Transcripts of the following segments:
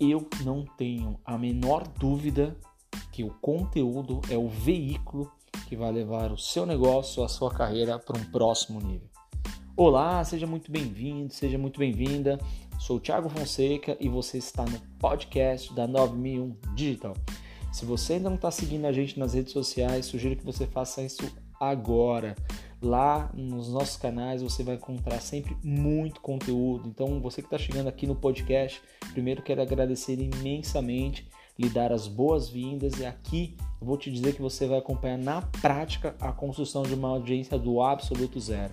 eu não tenho a menor dúvida que o conteúdo é o veículo que vai levar o seu negócio, a sua carreira para um próximo nível. Olá, seja muito bem-vindo, seja muito bem-vinda. Sou o Thiago Fonseca e você está no podcast da 9001 Digital. Se você ainda não está seguindo a gente nas redes sociais, sugiro que você faça isso agora. Lá nos nossos canais você vai encontrar sempre muito conteúdo. Então, você que está chegando aqui no podcast, primeiro quero agradecer imensamente, lhe dar as boas-vindas e aqui eu vou te dizer que você vai acompanhar na prática a construção de uma audiência do absoluto zero.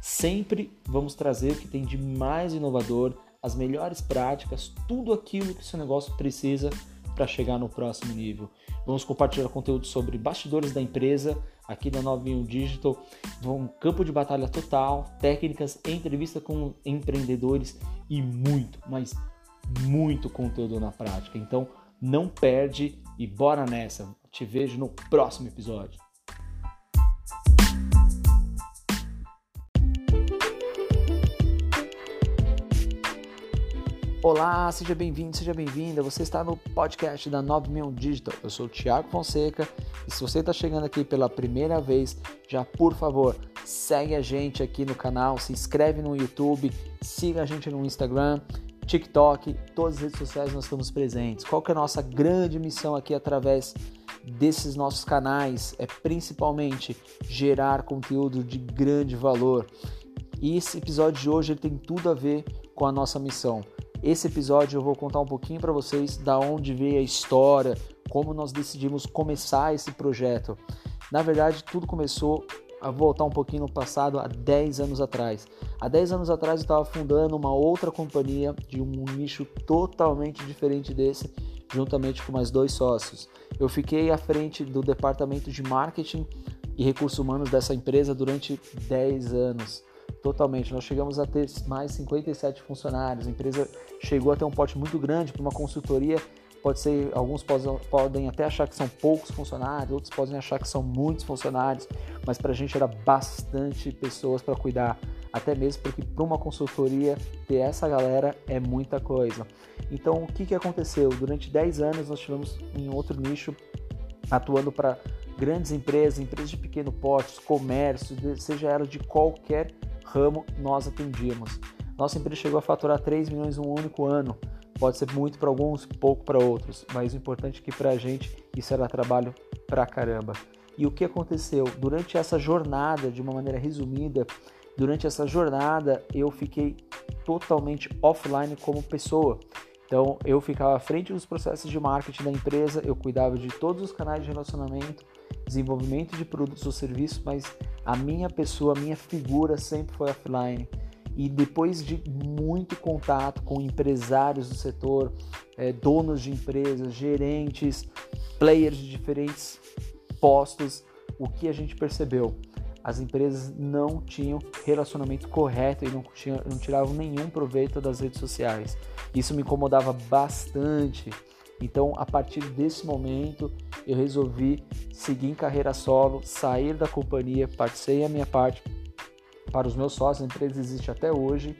Sempre vamos trazer o que tem de mais inovador, as melhores práticas, tudo aquilo que seu negócio precisa para chegar no próximo nível. Vamos compartilhar conteúdo sobre bastidores da empresa aqui da 91 Digital, um campo de batalha total, técnicas, entrevista com empreendedores e muito, mas muito conteúdo na prática. Então, não perde e bora nessa. Te vejo no próximo episódio. Olá, seja bem-vindo, seja bem-vinda. Você está no podcast da 9000 Digital. Eu sou o Thiago Fonseca e se você está chegando aqui pela primeira vez, já por favor, segue a gente aqui no canal, se inscreve no YouTube, siga a gente no Instagram, TikTok, todas as redes sociais nós estamos presentes. Qual que é a nossa grande missão aqui através desses nossos canais? É principalmente gerar conteúdo de grande valor. E esse episódio de hoje tem tudo a ver com a nossa missão esse episódio eu vou contar um pouquinho para vocês da onde veio a história, como nós decidimos começar esse projeto. Na verdade, tudo começou a voltar um pouquinho no passado, há 10 anos atrás. Há 10 anos atrás eu estava fundando uma outra companhia de um nicho totalmente diferente desse, juntamente com mais dois sócios. Eu fiquei à frente do departamento de marketing e recursos humanos dessa empresa durante 10 anos totalmente. Nós chegamos a ter mais 57 funcionários. A empresa chegou a ter um pote muito grande para uma consultoria. Pode ser, alguns podem, até achar que são poucos funcionários, outros podem achar que são muitos funcionários, mas para a gente era bastante pessoas para cuidar. Até mesmo porque para uma consultoria ter essa galera é muita coisa. Então, o que, que aconteceu? Durante 10 anos nós tivemos em outro nicho atuando para grandes empresas, empresas de pequeno porte, comércio, seja ela de qualquer ramo nós atendíamos. Nossa empresa chegou a faturar 3 milhões em um único ano. Pode ser muito para alguns, pouco para outros, mas o importante é que para a gente isso era trabalho pra caramba. E o que aconteceu? Durante essa jornada, de uma maneira resumida, durante essa jornada eu fiquei totalmente offline como pessoa. Então eu ficava à frente dos processos de marketing da empresa, eu cuidava de todos os canais de relacionamento, desenvolvimento de produtos ou serviços, mas a minha pessoa, a minha figura sempre foi offline. E depois de muito contato com empresários do setor, é, donos de empresas, gerentes, players de diferentes postos, o que a gente percebeu? As empresas não tinham relacionamento correto e não, não tiravam nenhum proveito das redes sociais. Isso me incomodava bastante. Então, a partir desse momento, eu resolvi seguir em carreira solo, sair da companhia, particei a minha parte para os meus sócios, a empresa existe até hoje,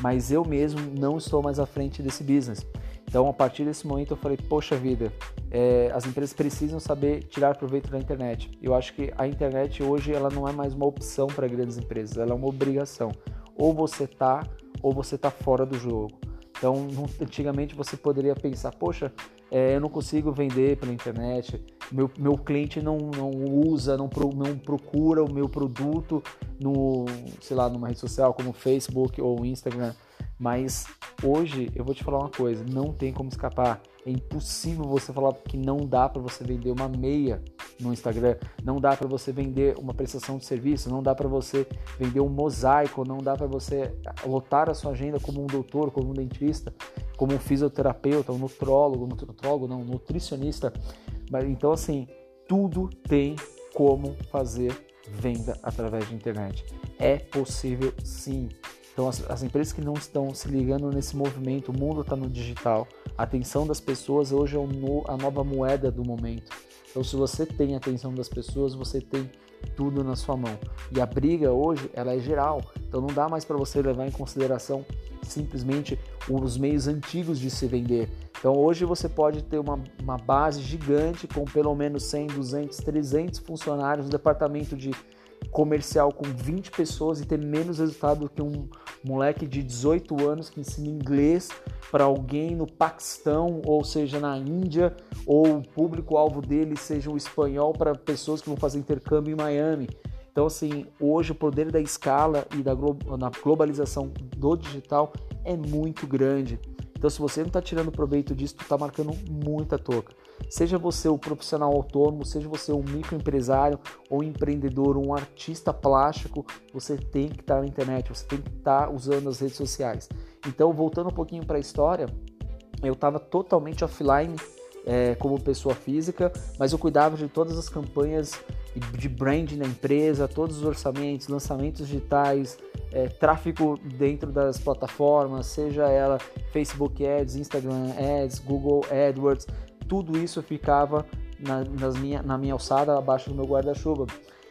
mas eu mesmo não estou mais à frente desse business. Então, a partir desse momento, eu falei: Poxa vida, é, as empresas precisam saber tirar proveito da internet. Eu acho que a internet hoje ela não é mais uma opção para grandes empresas, ela é uma obrigação. Ou você tá, ou você tá fora do jogo. Então, antigamente você poderia pensar, poxa, é, eu não consigo vender pela internet, meu, meu cliente não, não usa, não, pro, não procura o meu produto no, sei lá, numa rede social como Facebook ou Instagram. Mas hoje eu vou te falar uma coisa, não tem como escapar. É impossível você falar que não dá para você vender uma meia no Instagram, não dá para você vender uma prestação de serviço, não dá para você vender um mosaico, não dá para você lotar a sua agenda como um doutor, como um dentista, como um fisioterapeuta, um nutrólogo, um nutrólogo, não, um nutricionista. Então assim, tudo tem como fazer venda através de internet. É possível sim. Então, as, as, empresas que não estão se ligando nesse movimento, o mundo está no digital, a atenção das pessoas hoje é no, a nova moeda do momento. Então, se você tem a atenção das pessoas, você tem tudo na sua mão. E a briga hoje, ela é geral, então não dá mais para você levar em consideração simplesmente os meios antigos de se vender. Então hoje você pode ter uma, uma base gigante com pelo menos 100, 200, 300 funcionários no departamento de comercial com 20 pessoas e ter menos resultado do que um moleque de 18 anos que ensina inglês para alguém no Paquistão, ou seja, na Índia, ou o público-alvo dele seja o espanhol para pessoas que vão fazer intercâmbio em Miami. Então, assim, hoje o poder da escala e da globalização do digital é muito grande. Então, se você não está tirando proveito disso, tu está marcando muita toca. Seja você o profissional autônomo, seja você um microempresário ou um empreendedor, um artista plástico, você tem que estar na internet, você tem que estar usando as redes sociais. Então, voltando um pouquinho para a história, eu estava totalmente offline é, como pessoa física, mas eu cuidava de todas as campanhas de branding na empresa, todos os orçamentos, lançamentos digitais, é, tráfego dentro das plataformas, seja ela Facebook Ads, Instagram Ads, Google AdWords, tudo isso ficava na, minha, na minha alçada, abaixo do meu guarda-chuva.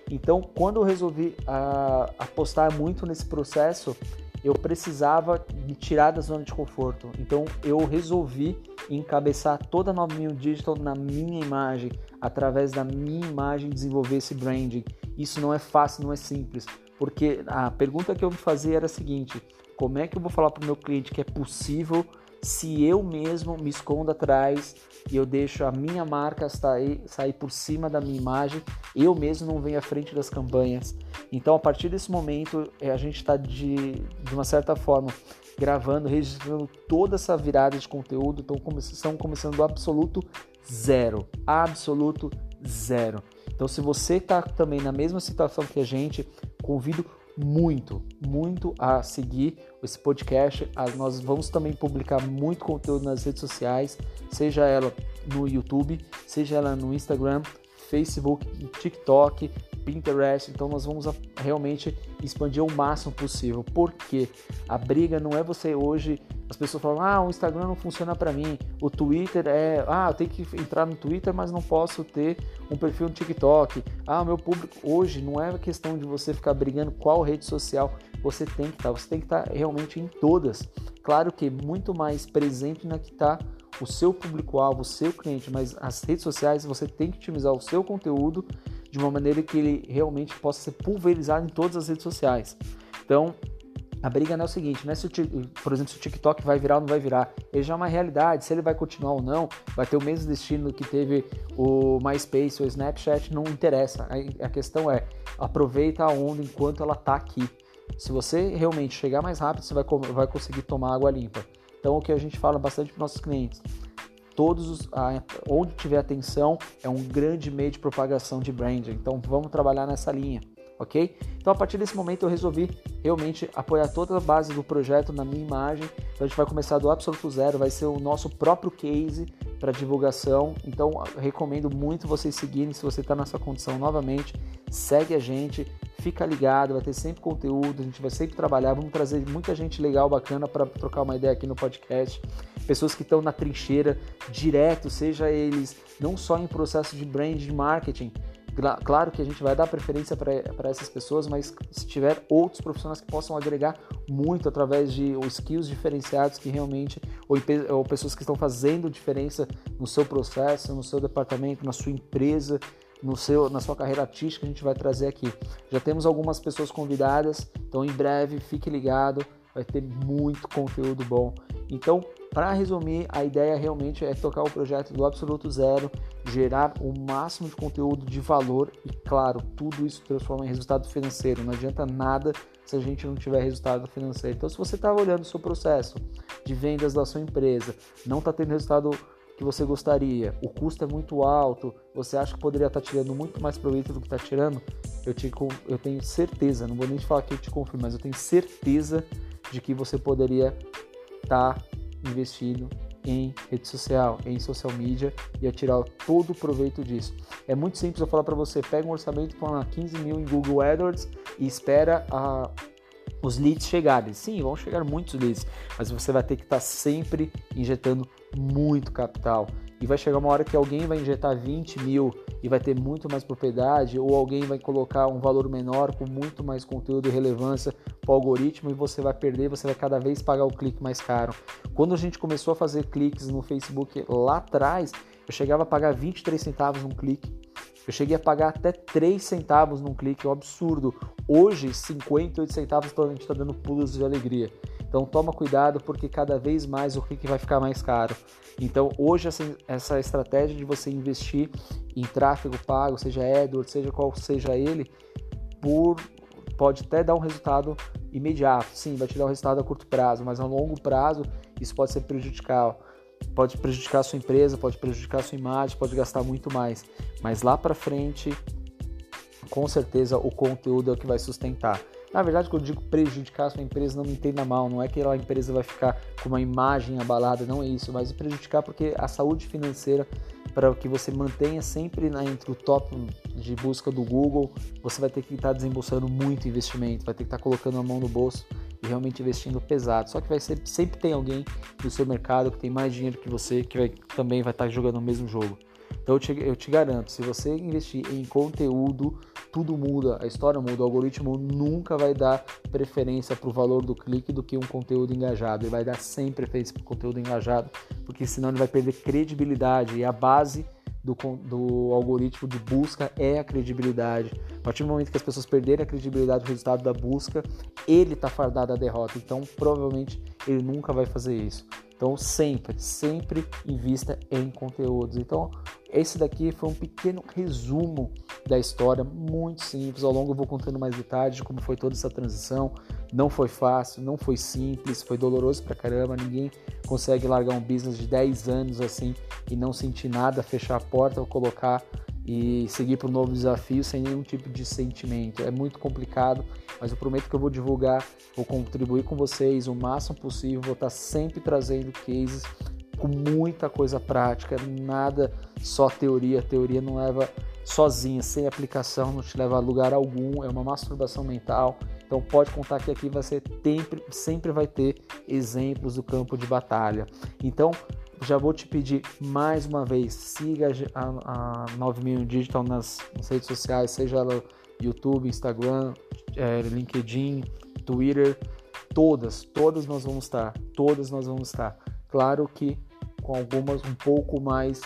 Então, quando eu resolvi a, apostar muito nesse processo, eu precisava me tirar da zona de conforto. Então, eu resolvi encabeçar toda a 9000 Digital na minha imagem, através da minha imagem desenvolver esse branding. Isso não é fácil, não é simples porque a pergunta que eu me fazia era a seguinte: como é que eu vou falar para o meu cliente que é possível se eu mesmo me escondo atrás e eu deixo a minha marca sair, sair por cima da minha imagem, eu mesmo não venho à frente das campanhas. Então, a partir desse momento, eh, a gente está de, de uma certa forma gravando, registrando toda essa virada de conteúdo. Então, estão começando do absoluto zero. Absoluto zero. Então, se você está também na mesma situação que a gente, convido muito, muito a seguir esse podcast. Nós vamos também publicar muito conteúdo nas redes sociais, seja ela no YouTube, seja ela no Instagram, Facebook, TikTok, Pinterest. Então nós vamos realmente expandir o máximo possível. Porque a briga não é você hoje. As pessoas falam: "Ah, o Instagram não funciona para mim. O Twitter é, ah, eu tenho que entrar no Twitter, mas não posso ter um perfil no TikTok. Ah, meu público hoje não é questão de você ficar brigando qual rede social você tem que estar. Você tem que estar realmente em todas. Claro que muito mais presente na que está o seu público-alvo, o seu cliente, mas as redes sociais você tem que otimizar o seu conteúdo de uma maneira que ele realmente possa ser pulverizado em todas as redes sociais. Então, a briga não é o seguinte, não é se o, por exemplo, se o TikTok vai virar ou não vai virar. Ele já é uma realidade, se ele vai continuar ou não, vai ter o mesmo destino que teve o MySpace ou o Snapchat, não interessa. A, questão é, aproveita a onda enquanto ela está aqui. Se você realmente chegar mais rápido, você vai, vai conseguir tomar água limpa. Então, o que a gente fala bastante para nossos clientes, todos os, a, onde tiver atenção é um grande meio de propagação de branding. Então, vamos trabalhar nessa linha, ok? Então, a partir desse momento, eu resolvi realmente apoiar toda a base do projeto na minha imagem. Então, a gente vai começar do absoluto zero, vai ser o nosso próprio case para divulgação. Então, recomendo muito vocês seguirem se você está nessa condição novamente. Segue a gente, fica ligado, vai ter sempre conteúdo, a gente vai sempre trabalhar, vamos trazer muita gente legal, bacana para trocar uma ideia aqui no podcast. Pessoas que estão na trincheira direto, seja eles não só em processo de brand de marketing, Claro que a gente vai dar preferência para essas pessoas, mas se tiver outros profissionais que possam agregar muito através de skills diferenciados que realmente, ou, ou pessoas que estão fazendo diferença no seu processo, no seu departamento, na sua empresa, no seu, na sua carreira artística, a gente vai trazer aqui. Já temos algumas pessoas convidadas, então em breve fique ligado, vai ter muito conteúdo bom. Então, para resumir, a ideia realmente é tocar o projeto do absoluto zero, gerar o máximo de conteúdo de valor e, claro, tudo isso transforma em resultado financeiro. Não adianta nada se a gente não tiver resultado financeiro. Então, se você está olhando o seu processo de vendas da sua empresa, não está tendo resultado que você gostaria, o custo é muito alto, você acha que poderia estar tirando muito mais proveito do que está tirando, eu, te, eu tenho certeza, não vou nem te falar que eu te confirmo, mas eu tenho certeza de que você poderia estar investindo em rede social, em social media e a tirar todo o proveito disso. É muito simples eu falar para você, pega um orçamento com 15 mil em Google AdWords e espera a, os leads chegarem. Sim, vão chegar muitos leads, mas você vai ter que estar sempre injetando muito capital. E vai chegar uma hora que alguém vai injetar 20 mil e vai ter muito mais propriedade, ou alguém vai colocar um valor menor com muito mais conteúdo e relevância para o algoritmo e você vai perder, você vai cada vez pagar o clique mais caro. Quando a gente começou a fazer cliques no Facebook lá atrás, eu chegava a pagar 23 centavos num clique. Eu cheguei a pagar até 3 centavos num clique, é um absurdo. Hoje, 58 centavos gente está dando pulos de alegria. Então toma cuidado porque cada vez mais o clique vai ficar mais caro. Então hoje essa, essa estratégia de você investir em tráfego pago, seja AdWords, seja qual seja ele, por, pode até dar um resultado imediato. Sim, vai te dar um resultado a curto prazo, mas a longo prazo isso pode ser prejudicial. Pode prejudicar a sua empresa, pode prejudicar a sua imagem, pode gastar muito mais. Mas lá para frente, com certeza o conteúdo é o que vai sustentar. Na verdade, quando eu digo prejudicar a sua empresa, não me entenda mal, não é que a empresa vai ficar com uma imagem abalada, não é isso, mas prejudicar porque a saúde financeira, para que você mantenha sempre na, entre o top de busca do Google, você vai ter que estar desembolsando muito investimento, vai ter que estar colocando a mão no bolso e realmente investindo pesado. Só que vai ser, sempre tem alguém no seu mercado que tem mais dinheiro que você, que vai, também vai estar jogando o mesmo jogo. Então eu te, eu te garanto, se você investir em conteúdo, tudo muda, a história muda, o algoritmo nunca vai dar preferência para o valor do clique do que um conteúdo engajado. Ele vai dar sempre preferência para o conteúdo engajado, porque senão ele vai perder credibilidade e a base do, do, algoritmo de busca é a credibilidade. A partir do momento que as pessoas perderem a credibilidade do resultado da busca, ele está fardado a derrota. Então, provavelmente, ele nunca vai fazer isso. Então, sempre, sempre invista em conteúdos. Então, esse daqui foi um pequeno resumo da história, muito simples. Ao longo eu vou contando mais detalhes de como foi toda essa transição. Não foi fácil, não foi simples, foi doloroso pra caramba. Ninguém consegue largar um business de 10 anos assim e não sentir nada, fechar a porta ou colocar e seguir para um novo desafio sem nenhum tipo de sentimento. É muito complicado, mas eu prometo que eu vou divulgar, vou contribuir com vocês o máximo possível, vou estar sempre trazendo cases com muita coisa prática, nada só teoria. Teoria não leva sozinha, sem aplicação, não te leva a lugar algum, é uma masturbação mental. Então pode contar que aqui vai ser sempre, sempre vai ter exemplos do campo de batalha. Então já vou te pedir mais uma vez, siga a, a 9000 Digital nas, nas, redes sociais, seja ela YouTube, Instagram, é, LinkedIn, Twitter, todas, todas nós vamos estar, todas nós vamos estar. Claro que com algumas um pouco mais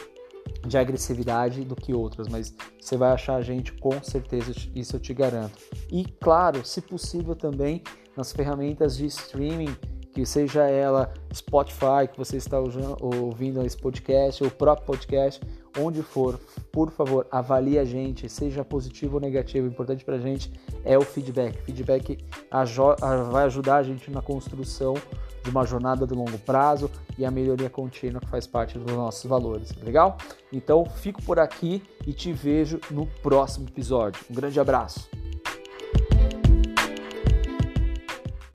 de agressividade do que outras, mas você vai achar a gente com certeza, isso eu te garanto. E claro, se possível também nas ferramentas de streaming que seja ela Spotify, que você está ouvindo esse podcast, ou o próprio podcast, onde for, por favor, avalie a gente, seja positivo ou negativo. O importante para a gente é o feedback. O feedback vai ajudar a gente na construção de uma jornada de longo prazo e a melhoria contínua que faz parte dos nossos valores. Legal? Então, fico por aqui e te vejo no próximo episódio. Um grande abraço.